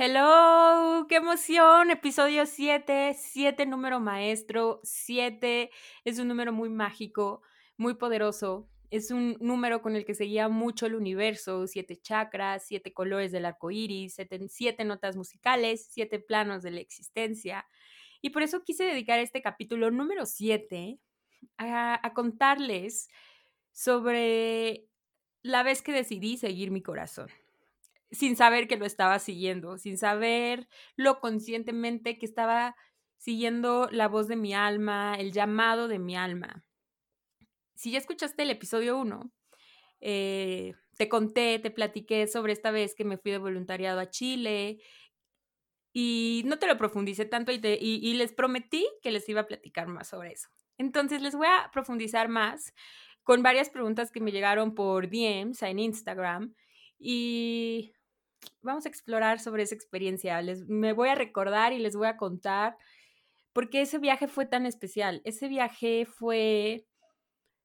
Hello, qué emoción, episodio 7, 7 número maestro, 7 es un número muy mágico, muy poderoso, es un número con el que se guía mucho el universo, siete chakras, siete colores del arco iris, siete, notas musicales, siete planos de la existencia. Y por eso quise dedicar este capítulo número 7 a, a contarles sobre la vez que decidí seguir mi corazón sin saber que lo estaba siguiendo, sin saber lo conscientemente que estaba siguiendo la voz de mi alma, el llamado de mi alma. Si ya escuchaste el episodio 1, eh, te conté, te platiqué sobre esta vez que me fui de voluntariado a Chile y no te lo profundicé tanto y, y les prometí que les iba a platicar más sobre eso. Entonces les voy a profundizar más con varias preguntas que me llegaron por DMs en Instagram y vamos a explorar sobre esa experiencia. Les, me voy a recordar y les voy a contar por qué ese viaje fue tan especial. Ese viaje fue,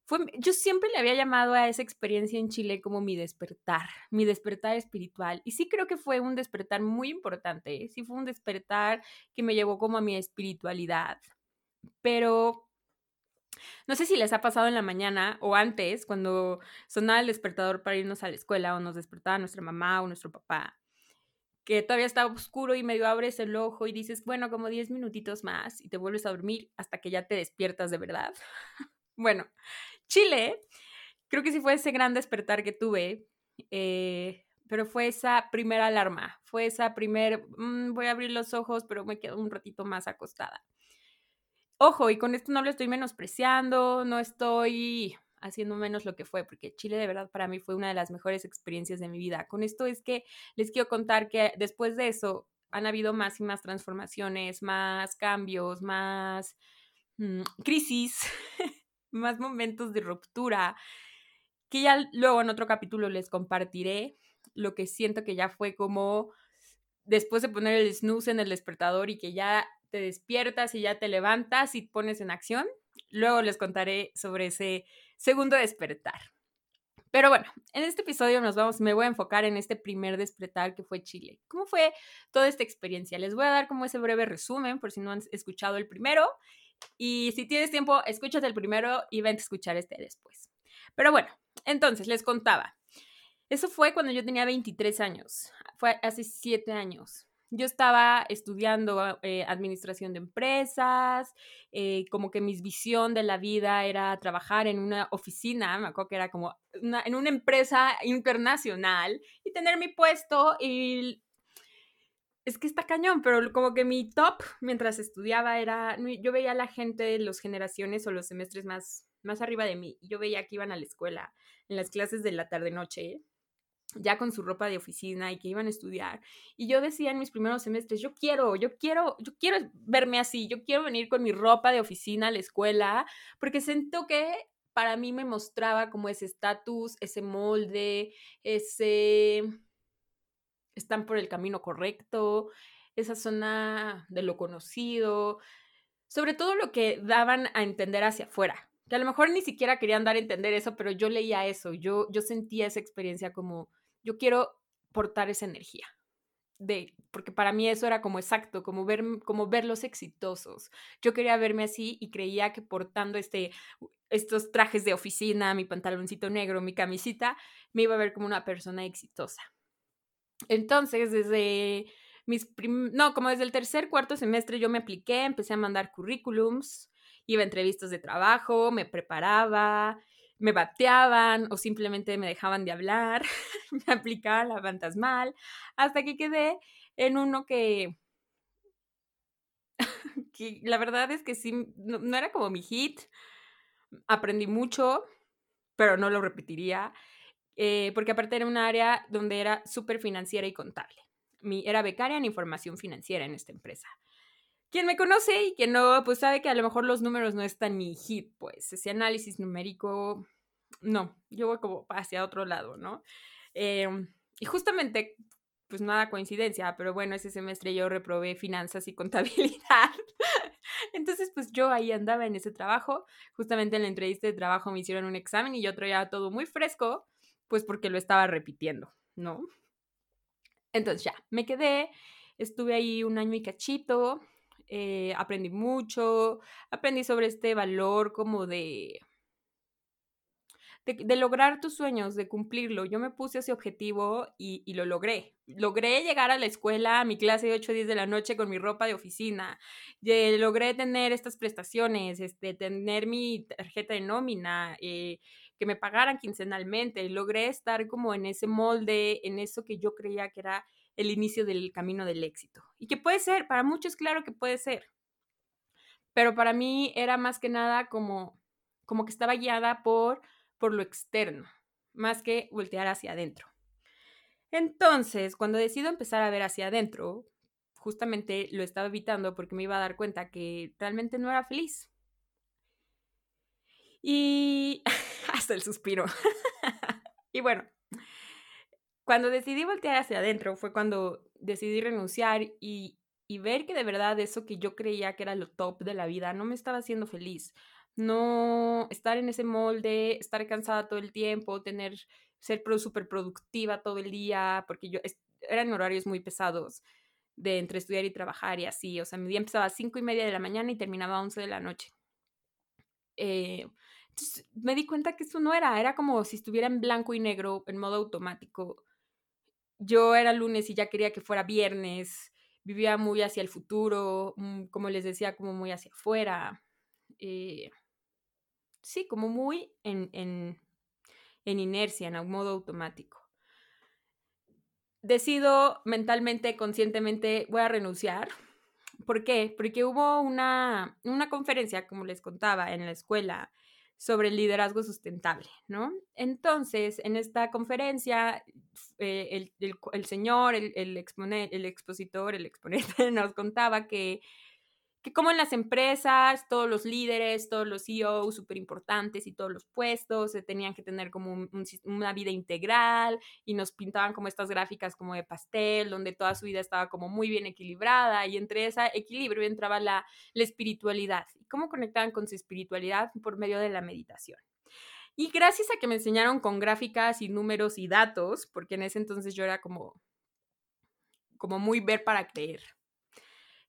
fue, yo siempre le había llamado a esa experiencia en Chile como mi despertar, mi despertar espiritual. Y sí creo que fue un despertar muy importante, sí fue un despertar que me llevó como a mi espiritualidad. Pero no sé si les ha pasado en la mañana o antes, cuando sonaba el despertador para irnos a la escuela o nos despertaba nuestra mamá o nuestro papá, que todavía está oscuro y medio abres el ojo y dices, bueno, como 10 minutitos más y te vuelves a dormir hasta que ya te despiertas de verdad. bueno, Chile, creo que sí fue ese gran despertar que tuve, eh, pero fue esa primera alarma, fue esa primer, mm, voy a abrir los ojos, pero me quedo un ratito más acostada. Ojo, y con esto no lo estoy menospreciando, no estoy haciendo menos lo que fue, porque Chile de verdad para mí fue una de las mejores experiencias de mi vida. Con esto es que les quiero contar que después de eso han habido más y más transformaciones, más cambios, más mm, crisis, más momentos de ruptura, que ya luego en otro capítulo les compartiré lo que siento que ya fue como después de poner el snooze en el despertador y que ya te despiertas y ya te levantas y pones en acción. Luego les contaré sobre ese segundo despertar. Pero bueno, en este episodio nos vamos, me voy a enfocar en este primer despertar que fue Chile. ¿Cómo fue toda esta experiencia? Les voy a dar como ese breve resumen por si no han escuchado el primero. Y si tienes tiempo, escúchate el primero y ven a escuchar este después. Pero bueno, entonces les contaba. Eso fue cuando yo tenía 23 años. Fue hace 7 años yo estaba estudiando eh, administración de empresas, eh, como que mi visión de la vida era trabajar en una oficina, me acuerdo que era como en una empresa internacional y tener mi puesto y es que está cañón, pero como que mi top mientras estudiaba era, yo veía a la gente las generaciones o los semestres más, más arriba de mí, yo veía que iban a la escuela en las clases de la tarde-noche ya con su ropa de oficina y que iban a estudiar. Y yo decía en mis primeros semestres, yo quiero, yo quiero, yo quiero verme así, yo quiero venir con mi ropa de oficina a la escuela, porque siento que para mí me mostraba como ese estatus, ese molde, ese... están por el camino correcto, esa zona de lo conocido, sobre todo lo que daban a entender hacia afuera, que a lo mejor ni siquiera querían dar a entender eso, pero yo leía eso, yo, yo sentía esa experiencia como yo quiero portar esa energía. De, porque para mí eso era como exacto, como, ver, como verlos exitosos. Yo quería verme así y creía que portando este, estos trajes de oficina, mi pantaloncito negro, mi camisita, me iba a ver como una persona exitosa. Entonces, desde mis no, como desde el tercer, cuarto semestre yo me apliqué, empecé a mandar currículums, iba a entrevistas de trabajo, me preparaba, me bateaban o simplemente me dejaban de hablar, me aplicaba la fantasmal, hasta que quedé en uno que, que la verdad es que sí, no, era como mi hit, aprendí mucho, pero no lo repetiría, eh, porque aparte era un área donde era súper financiera y contable. Mi, era becaria en información financiera en esta empresa. quien me conoce y quien no, pues sabe que a lo mejor los números no están mi hit, pues ese análisis numérico, no, yo voy como hacia otro lado, ¿no? Em, y justamente, pues nada coincidencia, pero bueno, ese semestre yo reprobé finanzas y contabilidad. Entonces, pues yo ahí andaba en ese trabajo. Justamente en la entrevista de trabajo me hicieron un examen y yo traía todo muy fresco, pues porque lo estaba repitiendo, ¿no? Entonces ya, me quedé, estuve ahí un año y cachito, eh, aprendí mucho, aprendí sobre este valor como de, de, lograr tus sueños, de cumplirlo. Yo me puse ese objetivo y, lo logré. Logré llegar a la escuela, a mi clase de 8 o 10 de la noche con mi ropa de oficina. logré tener estas prestaciones, este, tener mi tarjeta de nómina, eh, que me pagaran quincenalmente. Logré estar como en ese molde, en eso que yo creía que era el inicio del camino del éxito. Y que puede ser, para muchos claro que puede ser. Pero para mí era más que nada como, como que estaba guiada por, por lo externo, más que voltear hacia adentro. Entonces, cuando decido empezar a ver hacia adentro, justamente lo estaba evitando porque me iba a dar cuenta que realmente no era feliz. Y hasta el suspiro. y bueno, cuando decidí voltear hacia adentro fue cuando decidí renunciar y, y ver que de verdad eso que yo creía que era lo top de la vida no me estaba haciendo feliz. No estar en ese molde, estar cansada todo el tiempo, tener, ser súper productiva todo el día, porque yo eran horarios muy pesados de entre estudiar y trabajar y así. O sea, mi día empezaba a cinco y media de la mañana y terminaba a 11 de la noche. Eh, entonces me di cuenta que eso no era, era como si estuviera en blanco y negro, en modo automático. Yo era lunes y ya quería que fuera viernes, vivía muy hacia el futuro, mm, como les decía, como muy hacia afuera. Eh, sí, como muy en, en, en inercia, en modo automático. Decido mentalmente, conscientemente, voy a renunciar. ¿Por qué? Porque hubo una, una conferencia, como les contaba, en la escuela sobre el liderazgo sustentable, ¿no? Entonces, en esta conferencia, eh, el, señor, el, el, el expositor, el exponente nos contaba que que como en las empresas, todos los líderes, todos los CEOs súper importantes y todos los puestos tenían que tener como una vida integral y nos pintaban como estas gráficas como de pastel, donde toda su vida estaba como muy bien equilibrada y entre ese equilibrio entraba la, la espiritualidad. ¿Y cómo conectaban con su espiritualidad? Por medio de la meditación. Y gracias a que me enseñaron con gráficas y números y datos, porque en ese entonces yo era como, como muy ver para creer.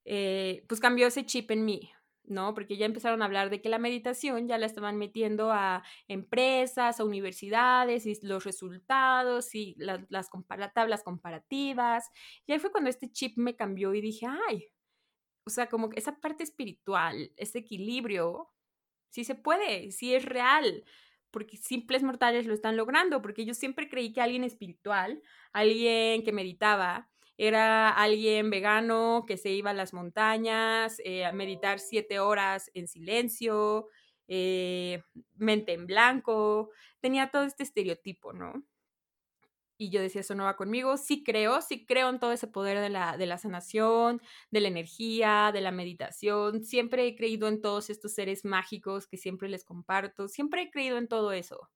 Eh, pues cambió ese chip en mí, ¿no? Porque ya empezaron a hablar de que la meditación ya la estaban metiendo a empresas, a universidades y los resultados y las, las tablas comparativas. Y ahí fue cuando este chip me cambió y dije, ay, o sea, como que esa parte espiritual, ese equilibrio, sí se puede, sí es real, porque simples mortales lo están logrando, porque yo siempre creí que alguien espiritual, alguien que meditaba, era alguien vegano que se iba a las montañas eh, a meditar siete horas en silencio, eh, mente en blanco, tenía todo este estereotipo, ¿no? Y yo decía, eso no va conmigo. Sí creo, sí creo en todo ese poder de la, de la sanación, de la energía, de la meditación. Siempre he creído en todos estos seres mágicos que siempre les comparto. Siempre he creído en todo eso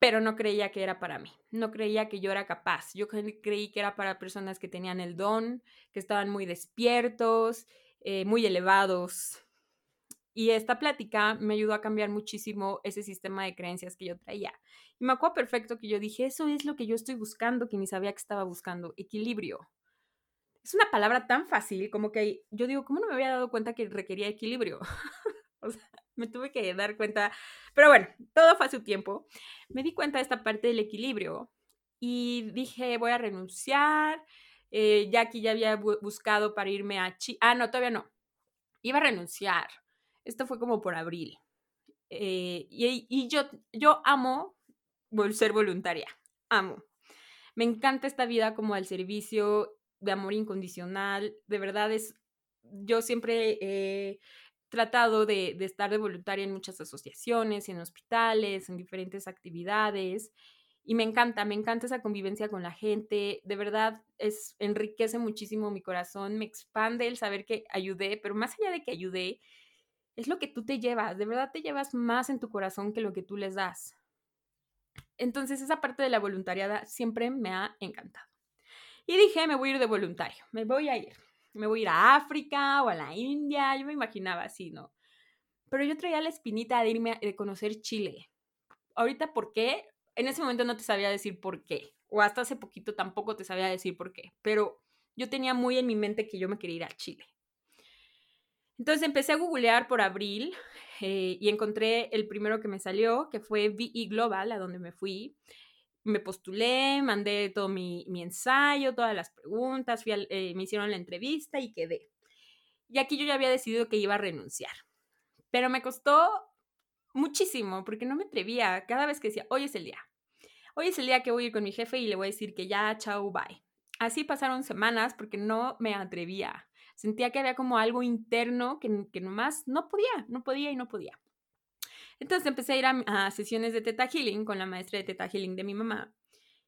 pero no creía que era para mí, no creía que yo era capaz, yo creí que era para personas que tenían el don, que estaban muy despiertos, eh, muy elevados. Y esta plática me ayudó a cambiar muchísimo ese sistema de creencias que yo traía. Y me acuerdo perfecto que yo dije, eso es lo que yo estoy buscando, que ni sabía que estaba buscando, equilibrio. Es una palabra tan fácil como que yo digo, ¿cómo no me había dado cuenta que requería equilibrio? o sea, me tuve que dar cuenta, pero bueno, todo fue a su tiempo. Me di cuenta de esta parte del equilibrio y dije, voy a renunciar. Eh, ya que ya había buscado para irme a Chile. Ah, no, todavía no. Iba a renunciar. Esto fue como por abril. Eh, y, y yo, yo amo ser voluntaria. Amo. Me encanta esta vida como al servicio de amor incondicional. De verdad es, yo siempre eh, tratado de, estar de voluntaria en muchas asociaciones, en hospitales, en diferentes actividades. y me encanta, me encanta esa convivencia con la gente, de verdad es enriquece muchísimo mi corazón, me expande el saber que ayudé, pero más allá de que ayudé, es lo que tú te llevas, de verdad te llevas más en tu corazón que lo que tú les das. Entonces esa parte de la voluntariada siempre me ha encantado. Y dije, me voy a ir de voluntario, me voy a ir, me voy a ir a África o a la India, yo me imaginaba así, ¿no? Pero yo traía la espinita de irme a conocer Chile. Ahorita, ¿por qué? En ese momento no te sabía decir por qué, o hasta hace poquito tampoco te sabía decir por qué, pero yo tenía muy en mi mente que yo me quería ir a Chile. Entonces empecé a googlear por abril eh, y encontré el primero que me salió, que fue VE Global, a donde me fui. Me postulé, mandé todo mi, ensayo, todas las preguntas, eh, me hicieron la entrevista y quedé. Y aquí yo ya había decidido que iba a renunciar. Pero me costó muchísimo porque no me atrevía cada vez que decía, hoy es el día. Hoy es el día que voy a ir con mi jefe y le voy a decir que ya, chao, bye. Así pasaron semanas porque no me atrevía. Sentía que había como algo interno que, que nomás no podía, no podía y no podía. Entonces empecé a ir a, sesiones de Teta Healing con la maestra de Teta Healing de mi mamá.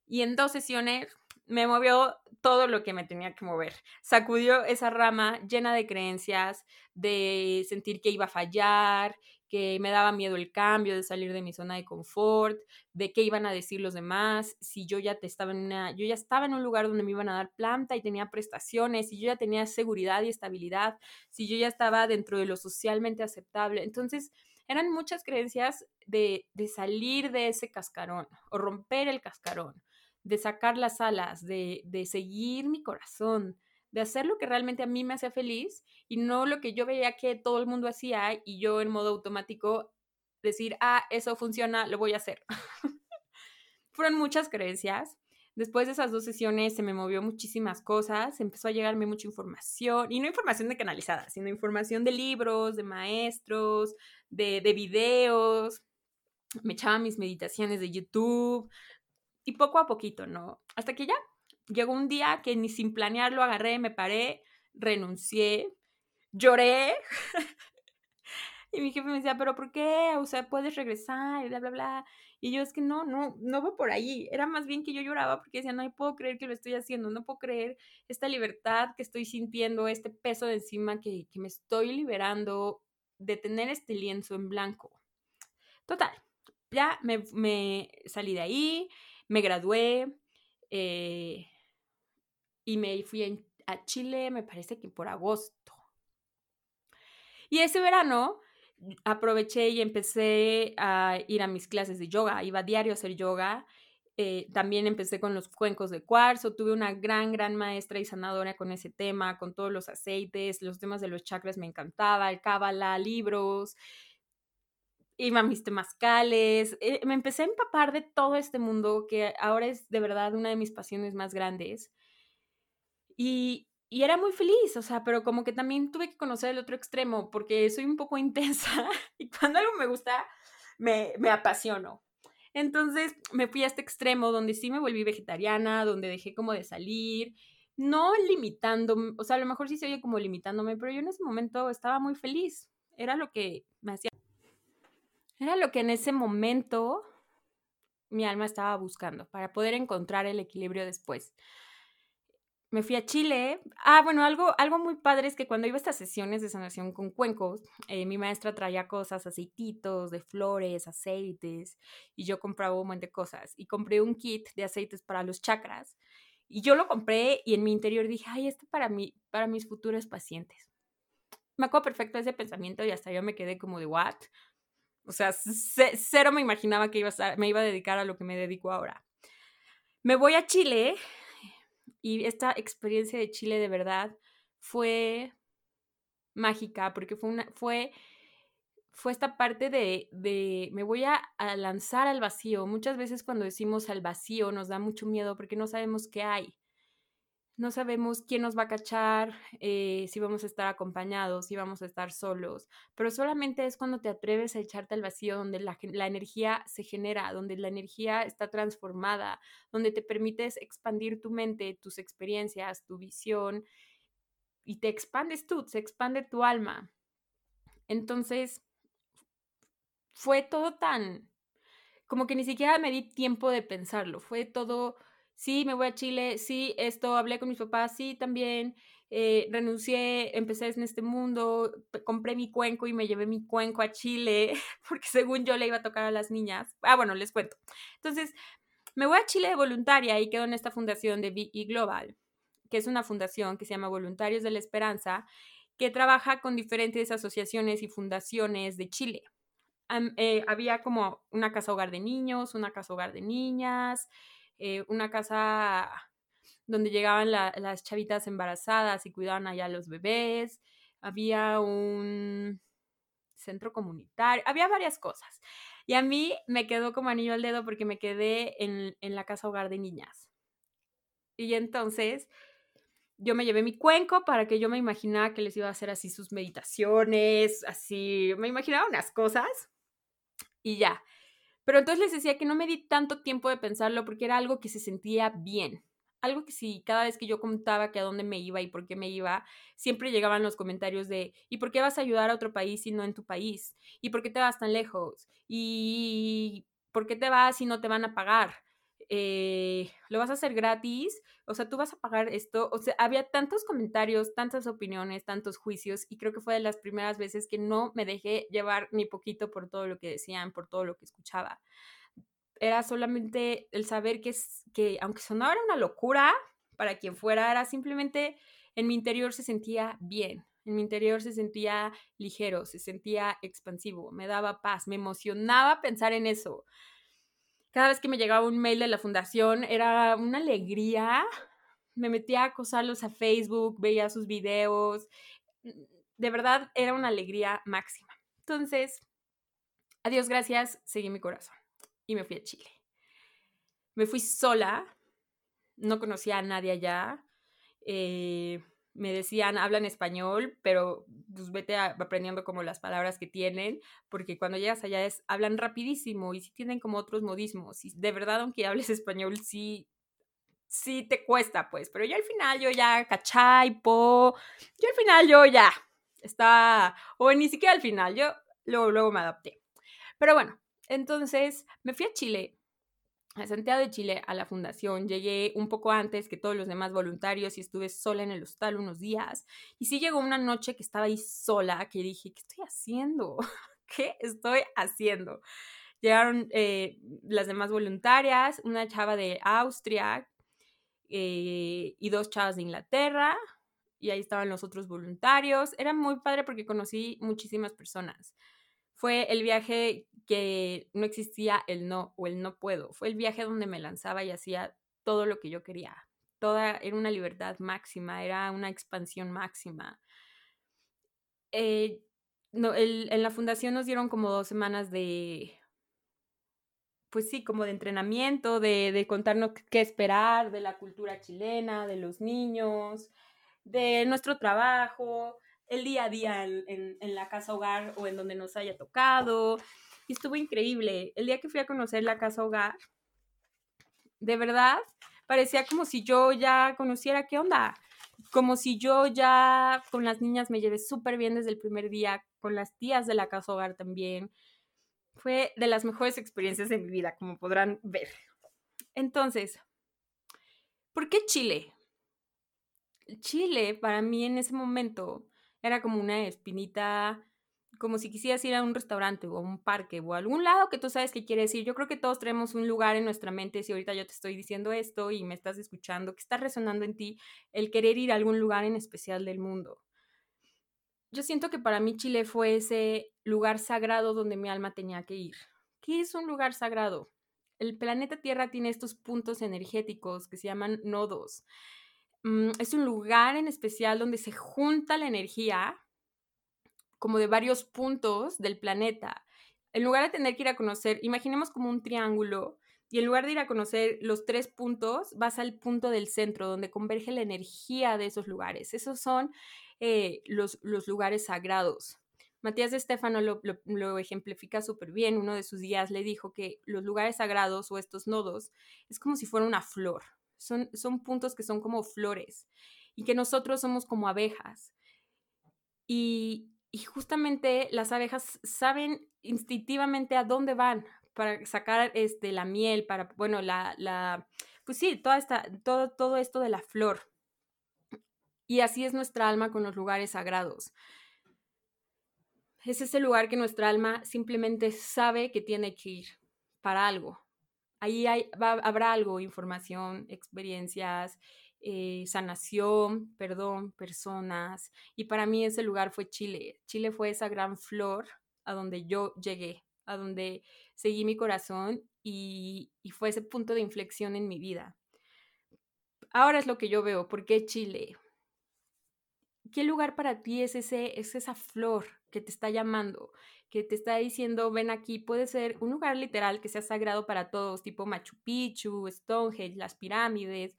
Y en dos sesiones me movió todo lo que me tenía que mover. Sacudió esa rama llena de creencias, de sentir que iba a fallar, que me daba miedo el cambio, de salir de mi zona de confort, de qué iban a decir los demás, si yo ya te estaba en una, yo ya estaba en un lugar donde me iban a dar planta y tenía prestaciones, si yo ya tenía seguridad y estabilidad, si yo ya estaba dentro de lo socialmente aceptable. Entonces, eran muchas creencias de, de salir de ese cascarón o romper el cascarón, de sacar las alas, de, de seguir mi corazón, de hacer lo que realmente a mí me hacía feliz y no lo que yo veía que todo el mundo hacía y yo en modo automático decir, ah, eso funciona, lo voy a hacer. Fueron muchas creencias. Después de esas dos sesiones se me movió muchísimas cosas, empezó a llegarme mucha información, y no información de canalizada, sino información de libros, de maestros, de, de videos, me echaba mis meditaciones de YouTube, y poco a poquito, ¿no? Hasta que ya llegó un día que ni sin planearlo agarré, me paré, renuncié, lloré. y mi jefe me decía, pero ¿por qué? O sea, puedes regresar bla, bla, bla. Y yo es que no, no, no va por ahí. Era más bien que yo lloraba porque decía, no puedo creer que lo estoy haciendo, no puedo creer esta libertad que estoy sintiendo, este peso de encima que, me estoy liberando de tener este lienzo en blanco. Total, ya me, me salí de ahí, me gradué, eh, y me fui a Chile, me parece que por agosto. Y ese verano aproveché y empecé a ir a mis clases de yoga, iba a diario a hacer yoga. Eh, también empecé con los cuencos de cuarzo, tuve una gran, gran maestra y sanadora con ese tema, con todos los aceites, los temas de los chakras me encantaba, el cábala, libros, iba a mis temazcales, eh, me empecé a empapar de todo este mundo que ahora es de verdad una de mis pasiones más grandes. Y, era muy feliz, o sea, pero como que también tuve que conocer el otro extremo porque soy un poco intensa y cuando algo me gusta, me, me apasiono. Entonces me fui a este extremo donde sí me volví vegetariana, donde dejé como de salir, no limitándome, o sea, a lo mejor sí se oye como limitándome, pero yo en ese momento estaba muy feliz. Era lo que me hacía. Era lo que en ese momento mi alma estaba buscando para poder encontrar el equilibrio después me fui a Chile. Ah, bueno, algo, algo muy padre es que cuando iba a estas sesiones de sanación con cuencos, eh, mi maestra traía cosas, aceititos de flores, aceites, y yo compraba un montón de cosas. Y compré un kit de aceites para los chakras. Y yo lo compré y en mi interior dije, ay, esto para, mí, para mis futuros pacientes. Me acuerdo perfecto ese pensamiento y hasta yo me quedé como de, ¿what? O sea, cero me imaginaba que iba a me iba a dedicar a lo que me dedico ahora. Me voy a Chile y esta experiencia de Chile de verdad fue mágica porque fue una fue fue esta parte de, de me voy a, a, lanzar al vacío. Muchas veces cuando decimos al vacío nos da mucho miedo porque no sabemos qué hay no sabemos quién nos va a cachar, eh, si vamos a estar acompañados, si vamos a estar solos, pero solamente es cuando te atreves a echarte al vacío donde la, la, energía se genera, donde la energía está transformada, donde te permites expandir tu mente, tus experiencias, tu visión y te expandes tú, se expande tu alma. Entonces, fue todo tan como que ni siquiera me di tiempo de pensarlo. Fue todo, sí, me voy a Chile, sí, esto, hablé con mis papás, sí, también. Eh, renuncié, empecé en este mundo, compré mi cuenco y me llevé mi cuenco a Chile, porque según yo le iba a tocar a las niñas. Ah, bueno, les cuento. Entonces, me voy a Chile de voluntaria y quedo en esta fundación de VE Global, que es una fundación que se llama Voluntarios de la Esperanza, que trabaja con diferentes asociaciones y fundaciones de Chile. Eh, había como una casa hogar de niños, una casa hogar de niñas, eh, una casa donde llegaban las chavitas embarazadas y cuidaban allá los bebés. Había un centro comunitario, había varias cosas. Y a mí me quedó como anillo al dedo porque me quedé en, en la casa hogar de niñas. Y entonces yo me llevé mi cuenco para que yo me imaginara que les iba a hacer así sus meditaciones, así, me imaginaba unas cosas y ya. Pero entonces les decía que no me di tanto tiempo de pensarlo porque era algo que se sentía bien algo que sí, cada vez que yo contaba que a dónde me iba y por qué me iba, siempre llegaban los comentarios de, ¿y por qué vas a ayudar a otro país y no en tu país? ¿Y por qué te vas tan lejos? ¿Y por qué te vas y no te van a pagar? Eh, ¿Lo vas a hacer gratis? O sea, tú vas a pagar esto. O sea, había tantos comentarios, tantas opiniones, tantos juicios y creo que fue de las primeras veces que no me dejé llevar ni poquito por todo lo que decían, por todo lo que escuchaba era solamente el saber que, que aunque sonara una locura para quien fuera, era simplemente en mi interior se sentía bien, en mi interior se sentía ligero, se sentía expansivo, me daba paz, me emocionaba pensar en eso. Cada vez que me llegaba un mail de la fundación era una alegría. Me metía a acosarlos a Facebook, veía sus videos. De verdad era una alegría máxima. Entonces, adiós, gracias, seguí mi corazón y me fui a Chile. Me fui sola, no conocía a nadie allá. Eh, me decían, hablan español, pero pues vete aprendiendo como las palabras que tienen, porque cuando llegas allá es, hablan rapidísimo y sí tienen como otros modismos. Y de verdad, aunque hables español, sí, sí te cuesta, pues. Pero yo al final, yo ya, cachai, po, yo al final, yo ya, estaba, o ni siquiera al final, yo luego, luego me adapté. Pero bueno, entonces me fui a Chile, a Santiago de Chile, a la fundación. Llegué un poco antes que todos los demás voluntarios y estuve sola en el hostal unos días. Y sí llegó una noche que estaba ahí sola, que dije, ¿qué estoy haciendo? ¿Qué estoy haciendo? Llegaron eh, las demás voluntarias, una chava de Austria eh, y dos chavas de Inglaterra. Y ahí estaban los otros voluntarios. Era muy padre porque conocí muchísimas personas. Fue el viaje que no existía el no o el no puedo. Fue el viaje donde me lanzaba y hacía todo lo que yo quería. Toda era una libertad máxima, era una expansión máxima. Eh, no, en la fundación nos dieron como dos semanas de, pues sí, como de entrenamiento, de, contarnos qué esperar de la cultura chilena, de los niños, de nuestro trabajo, el día a día en, en la casa hogar o en donde nos haya tocado, y estuvo increíble. El día que fui a conocer la casa hogar, de verdad, parecía como si yo ya conociera qué onda. Como si yo ya con las niñas me llevé súper bien desde el primer día, con las tías de la casa hogar también. Fue de las mejores experiencias de mi vida, como podrán ver. Entonces, ¿por qué Chile? Chile para mí en ese momento era como una espinita como si quisieras ir a un restaurante o a un parque o a algún lado que tú sabes que quieres ir. Yo creo que todos tenemos un lugar en nuestra mente, si ahorita yo te estoy diciendo esto y me estás escuchando, que está resonando en ti el querer ir a algún lugar en especial del mundo. Yo siento que para mí Chile fue ese lugar sagrado donde mi alma tenía que ir. ¿Qué es un lugar sagrado? El planeta Tierra tiene estos puntos energéticos que se llaman nodos. Mm, es un lugar en especial donde se junta la energía como de varios puntos del planeta. En lugar de tener que ir a conocer, imaginemos como un triángulo, y en lugar de ir a conocer los tres puntos, vas al punto del centro, donde converge la energía de esos lugares. Esos son eh, los, los, lugares sagrados. Matías de Estefano lo, lo ejemplifica súper bien. Uno de sus días le dijo que los lugares sagrados o estos nodos es como si fuera una flor. Son, son puntos que son como flores y que nosotros somos como abejas. Y, y justamente las abejas saben instintivamente a dónde van, para sacar este, la miel, para, bueno, la, la, pues sí, toda esta, todo, todo esto de la flor. Y así es nuestra alma con los lugares sagrados. Es ese lugar que nuestra alma simplemente sabe que tiene que ir para algo. Ahí hay, habrá algo, información, experiencias, eh, sanación, perdón, personas. Y para mí ese lugar fue Chile. Chile fue esa gran flor a donde yo llegué, a donde seguí mi corazón y, y fue ese punto de inflexión en mi vida. Ahora es lo que yo veo. ¿Por qué Chile? ¿Qué lugar para ti es, ese, es esa flor que te está llamando, que te está diciendo, ven aquí? Puede ser un lugar literal que sea sagrado para todos, tipo Machu Picchu, Stonehenge, las pirámides,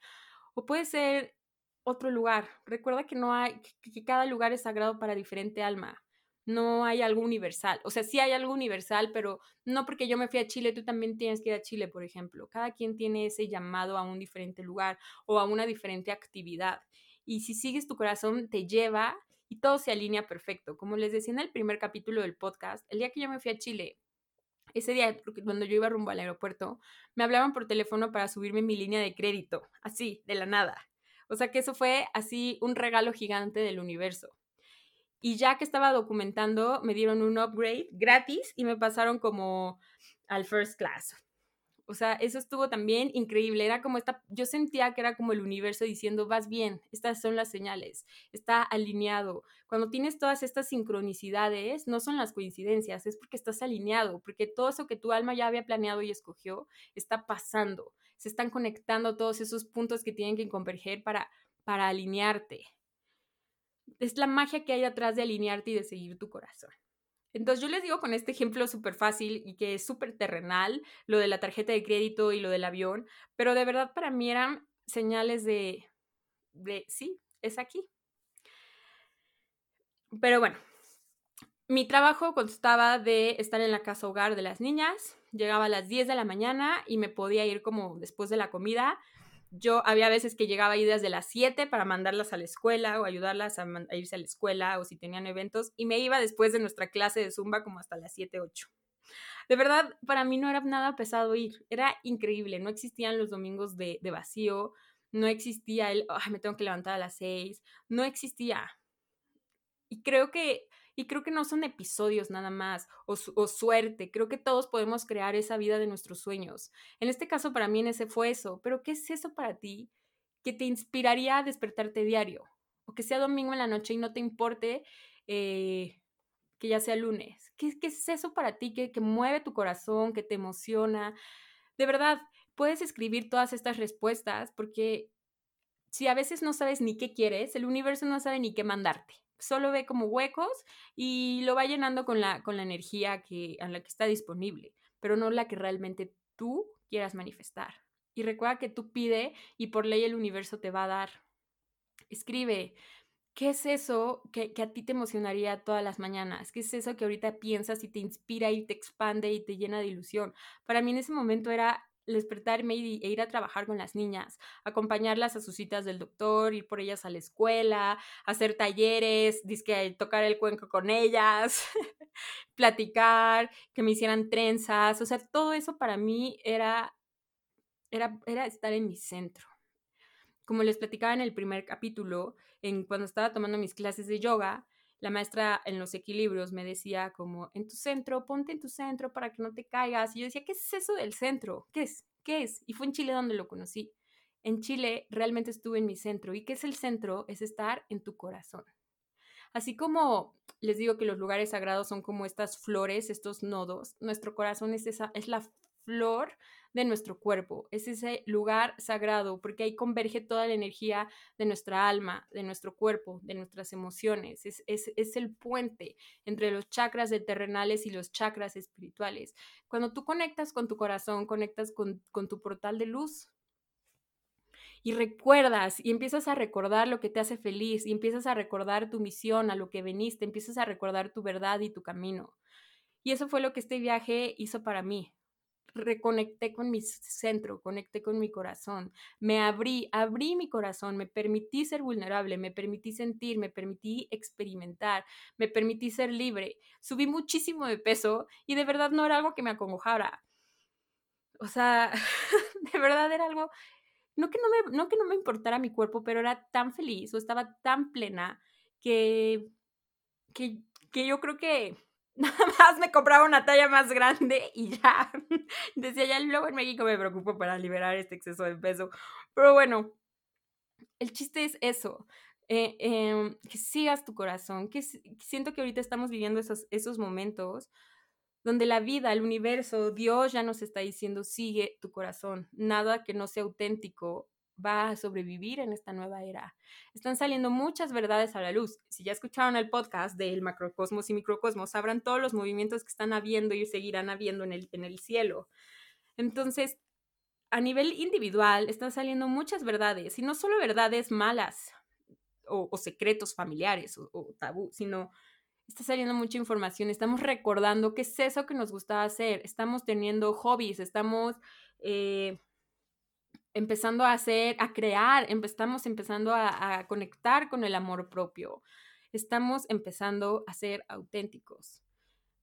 o puede ser otro lugar. Recuerda que no hay, que cada lugar es sagrado para diferente alma no hay algo universal. O sea, sí hay algo universal, pero no porque yo me fui a Chile, tú también tienes que ir a Chile, por ejemplo. Cada quien tiene ese llamado a un diferente lugar o a una diferente actividad. Y si sigues tu corazón, te lleva y todo se alinea perfecto. Como les decía en el primer capítulo del podcast, el día que yo me fui a Chile, ese día cuando yo iba rumbo al aeropuerto, me hablaban por teléfono para subirme mi línea de crédito, así, de la nada. O sea que eso fue así un regalo gigante del universo. Y ya que estaba documentando, me dieron un upgrade gratis y me pasaron como al first class. O sea, eso estuvo también increíble. Era como esta, yo sentía que era como el universo diciendo, vas bien, estas son las señales, está alineado. Cuando tienes todas estas sincronicidades, no son las coincidencias, es porque estás alineado, porque todo eso que tu alma ya había planeado y escogió está pasando. Se están conectando todos esos puntos que tienen que converger para, para alinearte es la magia que hay atrás de alinearte y de seguir tu corazón. Entonces yo les digo con este ejemplo súper fácil y que es súper terrenal, lo de la tarjeta de crédito y lo del avión, pero de verdad para mí eran señales de, de sí, es aquí. Pero bueno, mi trabajo constaba de estar en la casa hogar de las niñas, llegaba a las 10 de la mañana y me podía ir como después de la comida yo había veces que llegaba ahí desde las 7 para mandarlas a la escuela o ayudarlas a, irse a la escuela o si tenían eventos y me iba después de nuestra clase de zumba como hasta las 7, 8. De verdad, para mí no era nada pesado ir, era increíble, no existían los domingos de, vacío, no existía el, me tengo que levantar a las 6, no existía. Y creo que y creo que no son episodios nada más o, suerte, creo que todos podemos crear esa vida de nuestros sueños. En este caso para mí en ese fue eso, pero ¿qué es eso para ti que te inspiraría a despertarte diario? O que sea domingo en la noche y no te importe eh, que ya sea lunes. ¿Qué, ¿Qué, es eso para ti que, que mueve tu corazón, que te emociona? De verdad, puedes escribir todas estas respuestas porque si a veces no sabes ni qué quieres, el universo no sabe ni qué mandarte solo ve como huecos y lo va llenando con la, con la energía que, a la que está disponible, pero no la que realmente tú quieras manifestar. Y recuerda que tú pide y por ley el universo te va a dar. Escribe, ¿qué es eso que, que, a ti te emocionaría todas las mañanas? ¿Qué es eso que ahorita piensas y te inspira y te expande y te llena de ilusión? Para mí en ese momento era despertarme e ir a trabajar con las niñas, acompañarlas a sus citas del doctor, ir por ellas a la escuela, hacer talleres, tocar el cuenco con ellas, platicar, que me hicieran trenzas, o sea, todo eso para mí era, era, era estar en mi centro. Como les platicaba en el primer capítulo, en cuando estaba tomando mis clases de yoga, la maestra en los equilibrios me decía como, en tu centro, ponte en tu centro para que no te caigas. Y yo decía, ¿qué es eso del centro? ¿Qué es? ¿Qué es? Y fue en Chile donde lo conocí. En Chile realmente estuve en mi centro. ¿Y qué es el centro? Es estar en tu corazón. Así como les digo que los lugares sagrados son como estas flores, estos nodos, nuestro corazón es, esa, es la flor de nuestro cuerpo, es ese lugar sagrado, porque ahí converge toda la energía de nuestra alma, de nuestro cuerpo, de nuestras emociones, es, es, el puente entre los chakras terrenales y los chakras espirituales. Cuando tú conectas con tu corazón, conectas con, con tu portal de luz, y recuerdas y empiezas a recordar lo que te hace feliz y empiezas a recordar tu misión, a lo que veniste, empiezas a recordar tu verdad y tu camino. Y eso fue lo que este viaje hizo para mí reconecté con mi centro, conecté con mi corazón, me abrí, abrí mi corazón, me permití ser vulnerable, me permití sentir, me permití experimentar, me permití ser libre. Subí muchísimo de peso y de verdad no era algo que me acongojara. o sea, de verdad era algo, no que no, me, no que no me importara mi cuerpo, pero era tan feliz o estaba tan plena que, que, que yo creo que nada más me compraba una talla más grande y ya. Decía, ya luego en México me preocupo para liberar este exceso de peso. Pero bueno, el chiste es eso. Eh, em, que sigas tu corazón, que siento que ahorita estamos viviendo esos, esos momentos donde la vida, el universo, Dios ya nos está diciendo, sigue tu corazón, nada que no sea auténtico va a sobrevivir en esta nueva era. Están saliendo muchas verdades a la luz. Si ya escucharon el podcast del macrocosmos y microcosmos, sabrán todos los movimientos que están habiendo y seguirán habiendo en el, en el cielo. Entonces, a nivel individual, están saliendo muchas verdades, y no solo verdades malas o, secretos familiares o, tabú, sino está saliendo mucha información, estamos recordando qué es eso que nos gustaba hacer, estamos teniendo hobbies, estamos... Eh, empezando a hacer, a crear, estamos empezando a, conectar con el amor propio, estamos empezando a ser auténticos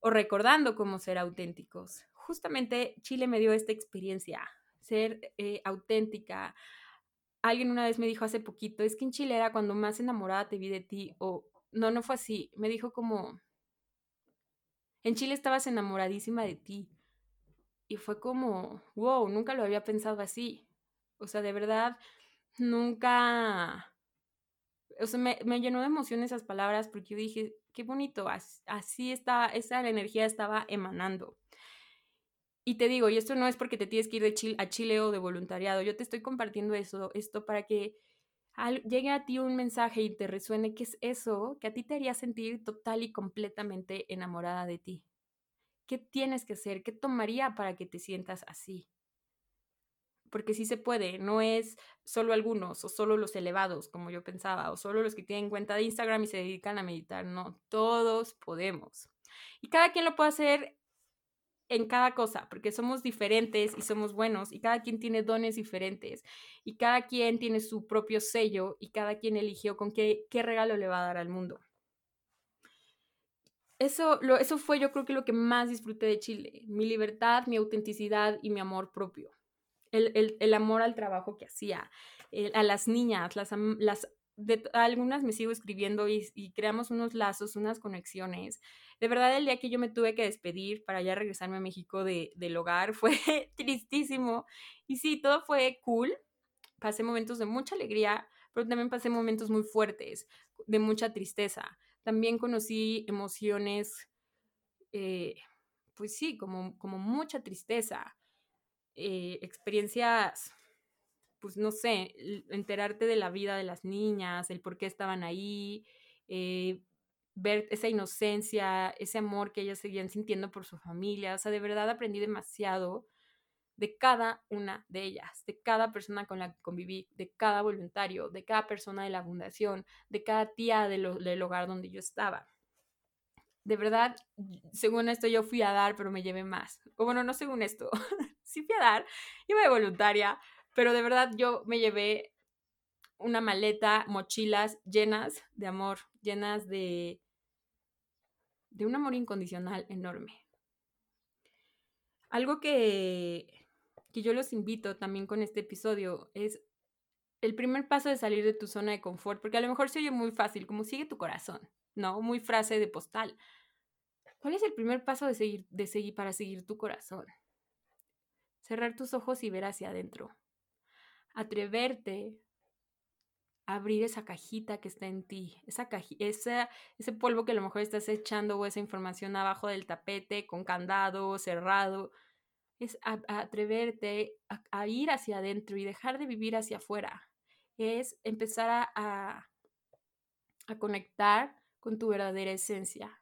o recordando cómo ser auténticos. Justamente Chile me dio esta experiencia, ser eh, auténtica. Alguien una vez me dijo hace poquito, es que en Chile era cuando más enamorada te vi de ti, o no, no fue así, me dijo como, en Chile estabas enamoradísima de ti. Y fue como, wow, nunca lo había pensado así. O sea, de verdad, nunca... O sea, me, llenó de emoción esas palabras porque yo dije, qué bonito, así, está, esa energía estaba emanando. Y te digo, y esto no es porque te tienes que ir de Chile, a Chile o de voluntariado, yo te estoy compartiendo eso, esto para que llegue a ti un mensaje y te resuene que es eso que a ti te haría sentir total y completamente enamorada de ti. ¿Qué tienes que hacer? ¿Qué tomaría para que te sientas así? Porque sí se puede, no es solo algunos o solo los elevados, como yo pensaba, o solo los que tienen cuenta de Instagram y se dedican a meditar, no, todos podemos. Y cada quien lo puede hacer en cada cosa, porque somos diferentes y somos buenos, y cada quien tiene dones diferentes, y cada quien tiene su propio sello, y cada quien eligió con qué, qué regalo le va a dar al mundo. Eso, lo, eso fue yo creo que lo que más disfruté de Chile, mi libertad, mi autenticidad y mi amor propio el, amor al trabajo que hacía, a las niñas, las, las de algunas me sigo escribiendo y, creamos unos lazos, unas conexiones. De verdad, el día que yo me tuve que despedir para ya regresarme a México de, del hogar fue tristísimo. Y sí, todo fue cool. Pasé momentos de mucha alegría, pero también pasé momentos muy fuertes, de mucha tristeza. También conocí emociones, eh, pues sí, como, como mucha tristeza. Eh, experiencias, pues no sé, enterarte de la vida de las niñas, el por qué estaban ahí, eh, ver esa inocencia, ese amor que ellas seguían sintiendo por su familia. O sea, de verdad aprendí demasiado de cada una de ellas, de cada persona con la que conviví, de cada voluntario, de cada persona de la fundación, de cada tía del hogar donde yo estaba. De verdad, según esto yo fui a dar, pero me llevé más. O bueno, no según esto, sí fui a dar, iba de voluntaria, pero de verdad yo me llevé una maleta, mochilas llenas de amor, llenas de, de un amor incondicional enorme. Algo que, que yo los invito también con este episodio es el primer paso de salir de tu zona de confort, porque a lo mejor se oye muy fácil, como sigue tu corazón, ¿no? Muy frase de postal. ¿Cuál es el primer paso de seguir, de seguir para seguir tu corazón? cerrar tus ojos y ver hacia adentro. Atreverte a abrir esa cajita que está en ti, esa ese polvo que a lo mejor estás echando o esa información abajo del tapete con candado cerrado. Es atreverte a, ir hacia adentro y dejar de vivir hacia afuera. Es empezar a, a conectar con tu verdadera esencia,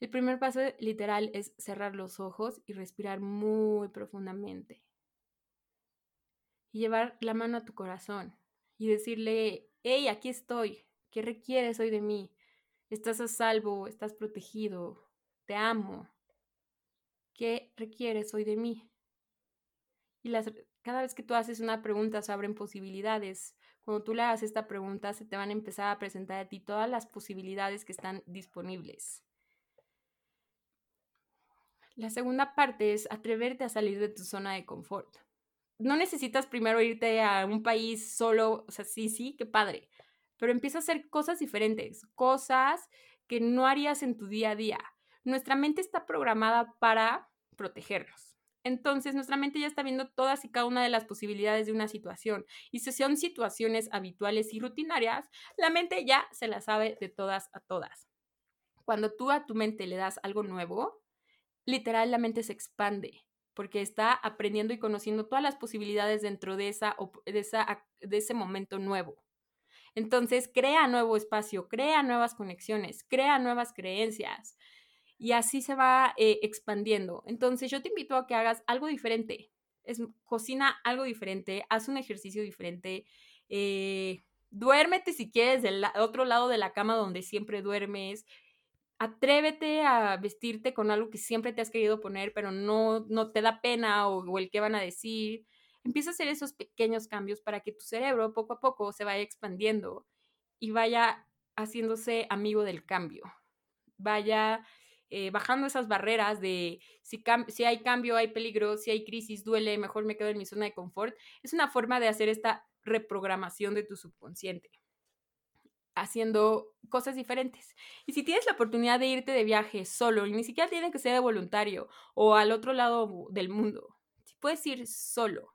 el primer paso literal es cerrar los ojos y respirar muy profundamente. Y llevar la mano a tu corazón y decirle, hey, aquí estoy, ¿qué requieres hoy de mí? Estás a salvo, estás protegido, te amo. ¿Qué requieres hoy de mí? Y las, cada vez que tú haces una pregunta se abren posibilidades. Cuando tú le haces esta pregunta se te van a empezar a presentar a ti todas las posibilidades que están disponibles. La segunda parte es atreverte a salir de tu zona de confort. No necesitas primero irte a un país solo, o sea, sí, sí, qué padre, pero empieza a hacer cosas diferentes, cosas que no harías en tu día a día. Nuestra mente está programada para protegernos. Entonces, nuestra mente ya está viendo todas y cada una de las posibilidades de una situación. Y si son situaciones habituales y rutinarias, la mente ya se la sabe de todas a todas. Cuando tú a tu mente le das algo nuevo, literal la mente se expande porque está aprendiendo y conociendo todas las posibilidades dentro de, esa, de, ese momento nuevo. Entonces, crea nuevo espacio, crea nuevas conexiones, crea nuevas creencias y así se va eh, expandiendo. Entonces, yo te invito a que hagas algo diferente. Es, cocina algo diferente, haz un ejercicio diferente. Eh, duérmete si quieres del otro lado de la cama donde siempre duermes. Atrévete a vestirte con algo que siempre te has querido poner, pero no, no te da pena o, el qué van a decir. Empieza a hacer esos pequeños cambios para que tu cerebro poco a poco se vaya expandiendo y vaya haciéndose amigo del cambio. Vaya eh, bajando esas barreras de si, si hay cambio, hay peligro, si hay crisis, duele, mejor me quedo en mi zona de confort. Es una forma de hacer esta reprogramación de tu subconsciente haciendo cosas diferentes. Y si tienes la oportunidad de irte de viaje solo, y ni siquiera tiene que ser de voluntario o al otro lado del mundo, si puedes ir solo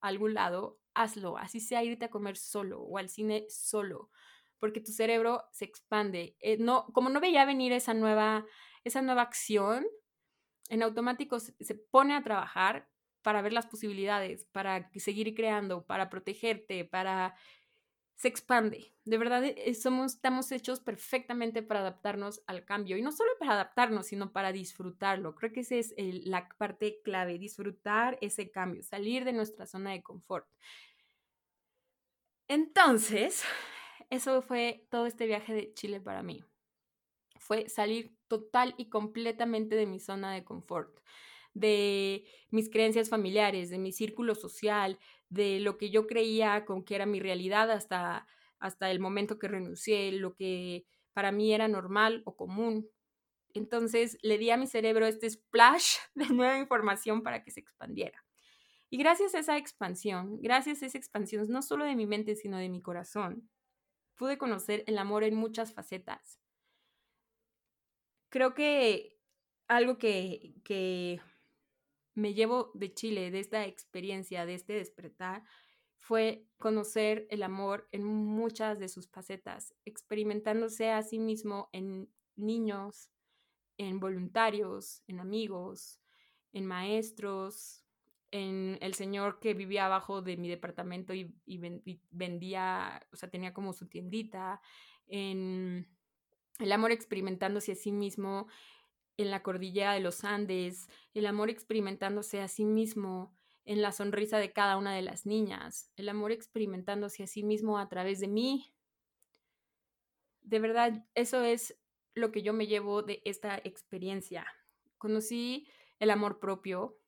a algún lado, hazlo, así sea irte a comer solo o al cine solo, porque tu cerebro se expande. Eh, no, como no veía venir esa nueva esa nueva acción, en automático se pone a trabajar para ver las posibilidades, para seguir creando, para protegerte, para... se expande. De verdad, eh, somos, estamos hechos perfectamente para adaptarnos al cambio. Y no solo para adaptarnos, sino para disfrutarlo. Creo que esa es la parte clave, disfrutar ese cambio, salir de nuestra zona de confort. Entonces, eso fue todo este viaje de Chile para mí fue salir total y completamente de mi zona de confort, de mis creencias familiares, de mi círculo social, de lo que yo creía con que era mi realidad hasta, hasta el momento que renuncié, lo que para mí era normal o común. Entonces le di a mi cerebro este splash de nueva información para que se expandiera. Y gracias a esa expansión, gracias a esa expansión no solo de mi mente, sino de mi corazón, pude conocer el amor en muchas facetas creo que algo que, me llevo de Chile, de esta experiencia, de este despertar, fue conocer el amor en muchas de sus facetas, experimentándose a sí mismo en niños, en voluntarios, en amigos, en maestros, en el señor que vivía abajo de mi departamento y, y vendía, o sea, tenía como su tiendita, en el amor experimentándose a sí mismo en la cordillera de los Andes, el amor experimentándose a sí mismo en la sonrisa de cada una de las niñas, el amor experimentándose a sí mismo a través de mí. De verdad, eso es lo que yo me llevo de esta experiencia. Conocí el amor propio,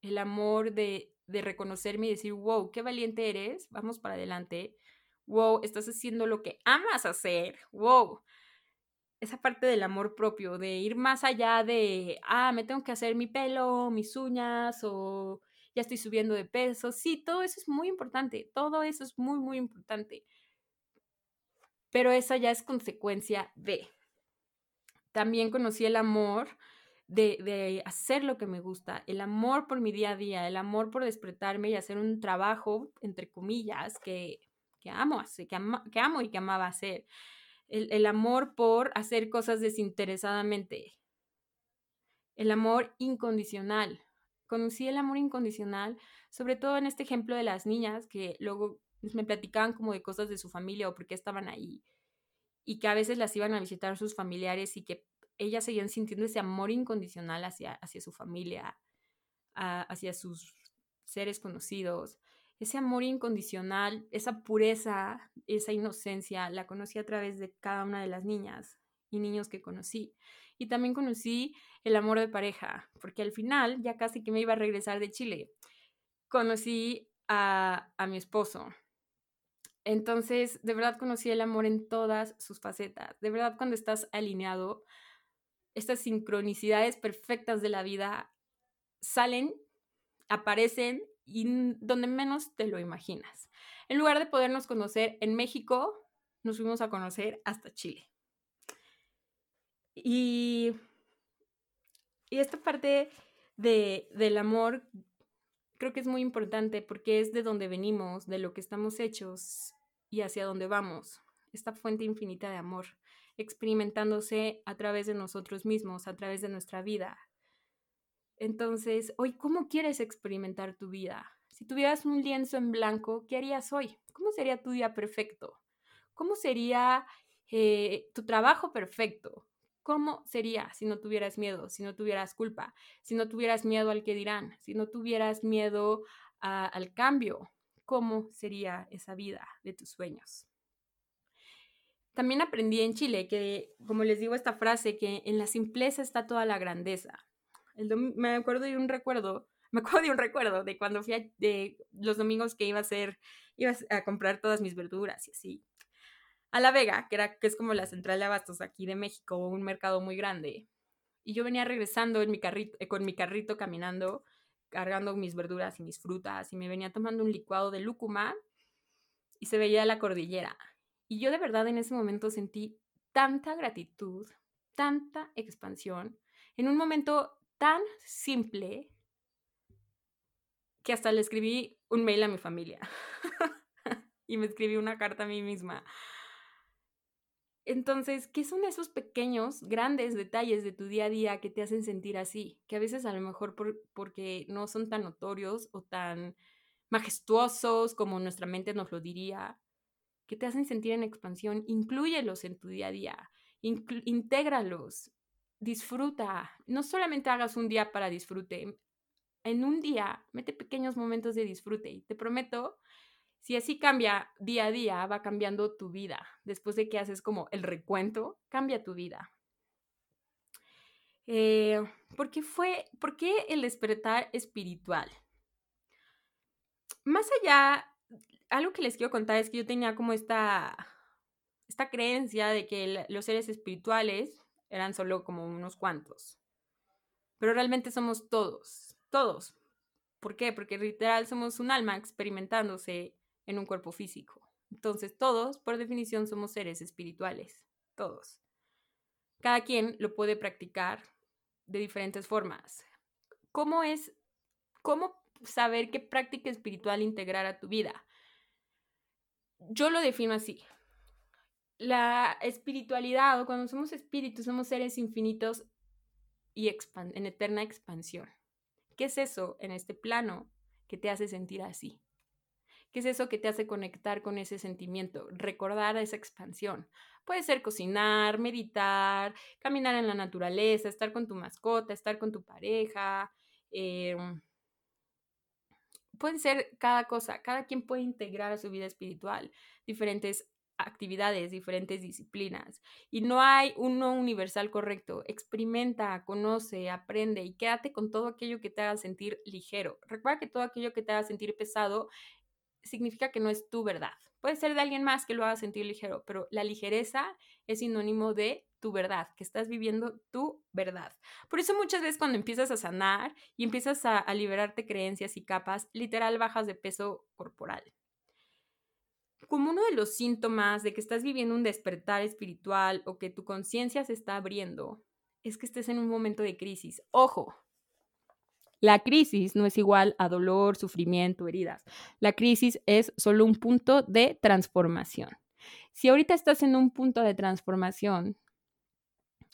el amor de, de reconocerme y decir, wow, qué valiente eres, vamos para adelante, wow, estás haciendo lo que amas hacer, wow, esa parte del amor propio, de ir más allá de, ah, me tengo que hacer mi pelo, mis uñas o ya estoy subiendo de peso. Sí, todo eso es muy importante, todo eso es muy, muy importante. Pero esa ya es consecuencia de. También conocí el amor de, de, hacer lo que me gusta, el amor por mi día a día, el amor por despertarme y hacer un trabajo, entre comillas, que, que amo hacer, que, que amo y que amaba hacer el, amor por hacer cosas desinteresadamente, el amor incondicional. Conocí el amor incondicional, sobre todo en este ejemplo de las niñas que luego me platicaban como de cosas de su familia o por qué estaban ahí y que a veces las iban a visitar sus familiares y que ellas seguían sintiendo ese amor incondicional hacia, hacia su familia, hacia sus seres conocidos ese amor incondicional, esa pureza, esa inocencia, la conocí a través de cada una de las niñas y niños que conocí. Y también conocí el amor de pareja, porque al final, ya casi que me iba a regresar de Chile, conocí a, a mi esposo. Entonces, de verdad conocí el amor en todas sus facetas. De verdad, cuando estás alineado, estas sincronicidades perfectas de la vida salen, aparecen y donde menos te lo imaginas. En lugar de podernos conocer en México, nos fuimos a conocer hasta Chile. Y, y esta parte de, del amor creo que es muy importante porque es de donde venimos, de lo que estamos hechos y hacia dónde vamos. Esta fuente infinita de amor, experimentándose a través de nosotros mismos, a través de nuestra vida. Entonces, hoy, ¿cómo quieres experimentar tu vida? Si tuvieras un lienzo en blanco, ¿qué harías hoy? ¿Cómo sería tu día perfecto? ¿Cómo sería eh, tu trabajo perfecto? ¿Cómo sería si no tuvieras miedo, si no tuvieras culpa, si no tuvieras miedo al que dirán, si no tuvieras miedo al cambio? ¿Cómo sería esa vida de tus sueños? También aprendí en Chile que, como les digo esta frase, que en la simpleza está toda la grandeza. Me acuerdo de un recuerdo, me acuerdo de un recuerdo de cuando fui de los domingos que iba a hacer, iba a comprar todas mis verduras y así a La Vega, que, era, que es como la central de abastos aquí de México, un mercado muy grande. Y yo venía regresando en mi carrito, eh, con mi carrito caminando, cargando mis verduras y mis frutas, y me venía tomando un licuado de lúcuma y se veía la cordillera. Y yo de verdad en ese momento sentí tanta gratitud, tanta expansión, en un momento tan simple que hasta le escribí un mail a mi familia y me escribí una carta a mí misma entonces, ¿qué son esos pequeños, grandes detalles de tu día a día que te hacen sentir así? Que a veces a lo mejor porque no son tan notorios o tan majestuosos como nuestra mente nos lo diría, que te hacen sentir en expansión, incluyelos en tu día a día, intégralos, disfruta. No solamente hagas un día para disfrute, en un día mete pequeños momentos de disfrute y te prometo si así cambia día a día, va cambiando tu vida. Después de que haces como el recuento, cambia tu vida. Eh, ¿por, qué fue, ¿Por qué el despertar espiritual? Más allá, algo que les quiero contar es que yo tenía como esta, esta creencia de que los seres espirituales eran solo como unos cuantos. Pero realmente somos todos, todos. ¿Por qué? Porque literal somos un alma experimentándose en un cuerpo físico. Entonces, todos, por definición, somos seres espirituales, todos. Cada quien lo puede practicar de diferentes formas. ¿Cómo es, cómo saber qué práctica espiritual integrar a tu vida? Yo lo defino así. La espiritualidad, o cuando somos espíritus, somos seres infinitos y en eterna expansión. ¿Qué es eso en este plano que te hace sentir así? ¿Qué es eso que te hace conectar con ese sentimiento? Recordar esa expansión. Puede ser cocinar, meditar, caminar en la naturaleza, estar con tu mascota, estar con tu pareja. Eh, pueden ser cada cosa, cada quien puede integrar a su vida espiritual diferentes actividades, diferentes disciplinas. Y no hay uno universal correcto. Experimenta, conoce, aprende y quédate con todo aquello que te haga sentir ligero. Recuerda que todo aquello que te haga sentir pesado significa que no es tu verdad. Puede ser de alguien más que lo haga sentir ligero, pero la ligereza es sinónimo de tu verdad, que estás viviendo tu verdad. Por eso muchas veces cuando empiezas a sanar y empiezas a, a liberarte creencias y capas, literal bajas de peso corporal. Como uno de los síntomas de que estás viviendo un despertar espiritual o que tu conciencia se está abriendo, es que estés en un momento de crisis. Ojo, la crisis no es igual a dolor, sufrimiento, heridas. La crisis es solo un punto de transformación. Si ahorita estás en un punto de transformación,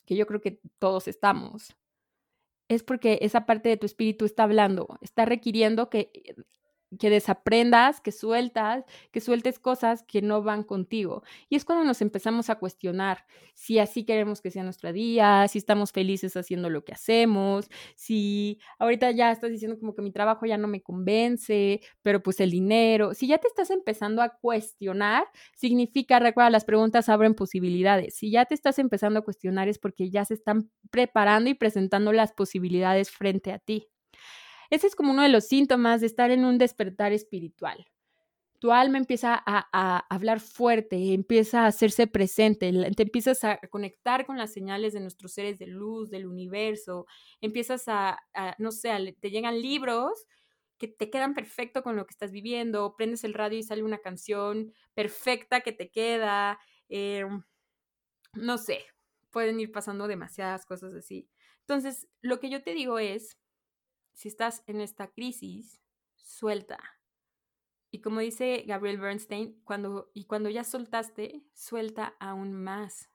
que yo creo que todos estamos, es porque esa parte de tu espíritu está hablando, está requiriendo que que desaprendas, que sueltas, que sueltes cosas que no van contigo. Y es cuando nos empezamos a cuestionar si así queremos que sea nuestro día, si estamos felices haciendo lo que hacemos, si ahorita ya estás diciendo como que mi trabajo ya no me convence, pero pues el dinero, si ya te estás empezando a cuestionar, significa, recuerda, las preguntas abren posibilidades. Si ya te estás empezando a cuestionar es porque ya se están preparando y presentando las posibilidades frente a ti. Ese es como uno de los síntomas de estar en un despertar espiritual. tu alma empieza a, hablar fuerte, empieza a hacerse presente, te empiezas a conectar con las señales de nuestros seres de luz, del universo, empiezas a, no sé, te llegan libros que te quedan perfecto con lo que estás viviendo, prendes el radio y sale una canción perfecta que te queda, em, no sé, pueden ir pasando demasiadas cosas así. Entonces, lo que yo te digo es, si estás en esta crisis, suelta, y como dice Gabriel Bernstein, cuando, y cuando ya soltaste, suelta aún más.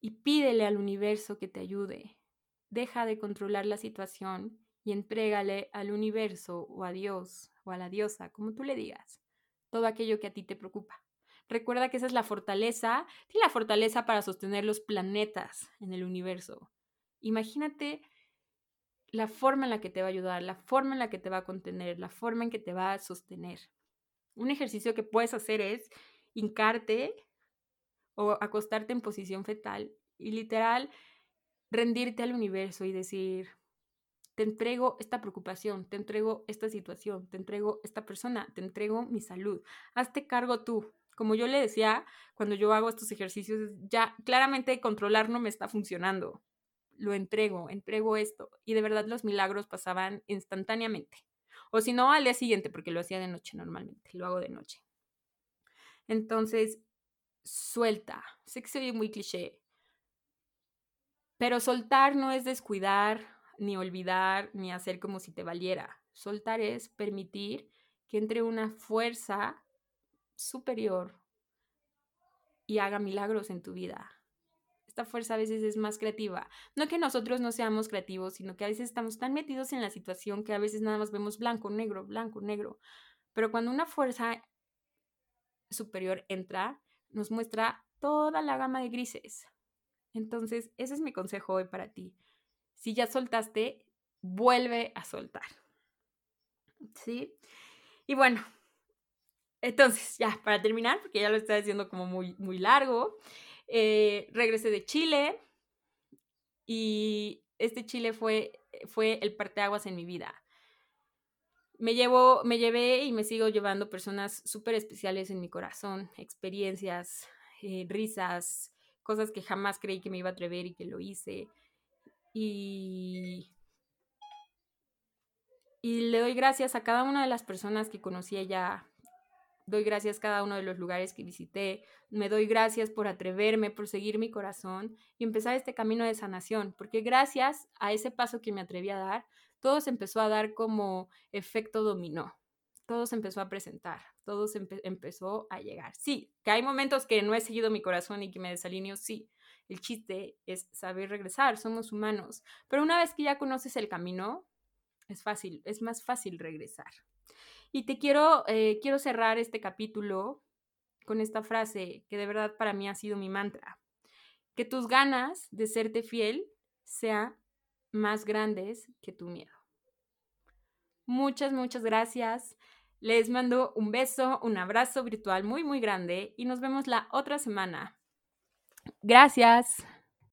Y pídele al universo que te ayude. Deja de controlar la situación y entrégale al universo o a Dios o a la diosa, como tú le digas, todo aquello que a ti te preocupa. Recuerda que esa es la fortaleza, tiene la fortaleza para sostener los planetas en el universo. Imagínate la forma en la que te va a ayudar, la forma en la que te va a contener, la forma en que te va a sostener. Un ejercicio que puedes hacer es hincarte o acostarte en posición fetal y literal rendirte al universo y decir, te entrego esta preocupación, te entrego esta situación, te entrego esta persona, te entrego mi salud. Hazte cargo tú. Como yo le decía, cuando yo hago estos ejercicios, ya claramente controlar no me está funcionando lo entrego, entrego esto. Y de verdad los milagros pasaban instantáneamente. O si no, al día siguiente, porque lo hacía de noche normalmente, lo hago de noche. Entonces, suelta. Sé que soy muy cliché, pero soltar no es descuidar, ni olvidar, ni hacer como si te valiera. Soltar es permitir que entre una fuerza superior y haga milagros en tu vida. Esta fuerza a veces es más creativa. No que nosotros no seamos creativos, sino que a veces estamos tan metidos en la situación que a veces nada más vemos blanco, negro, blanco, negro. Pero cuando una fuerza superior entra, nos muestra toda la gama de grises. Entonces, ese es mi consejo hoy para ti. Si ya soltaste, vuelve a soltar. ¿Sí? Y bueno, entonces, ya, para terminar, porque ya lo estoy haciendo como muy, muy largo, eh, regresé de Chile y este Chile fue, fue el parteaguas en mi vida. Me, me llevé y me sigo llevando personas súper especiales en mi corazón, experiencias, eh, risas, cosas que jamás creí que me iba a atrever y que lo hice. Y, y le doy gracias a cada una de las personas que conocí allá doy gracias cada uno de los lugares que visité, me doy gracias por atreverme, por seguir mi corazón y empezar este camino de sanación, porque gracias a ese paso que me atreví a dar, todo se empezó a dar como efecto dominó, todo se empezó a presentar, todo se empezó a llegar. Sí, que hay momentos que no he seguido mi corazón y que me desalineo, sí. El chiste es saber regresar, somos humanos, pero una vez que ya conoces el camino, es fácil, es más fácil regresar. Y te quiero, eh, quiero cerrar este capítulo con esta frase que de verdad para mí ha sido mi mantra. Que tus ganas de serte fiel sean más grandes que tu miedo. Muchas, muchas gracias. Les mando un beso, un abrazo virtual muy, muy grande y nos vemos la otra semana. Gracias.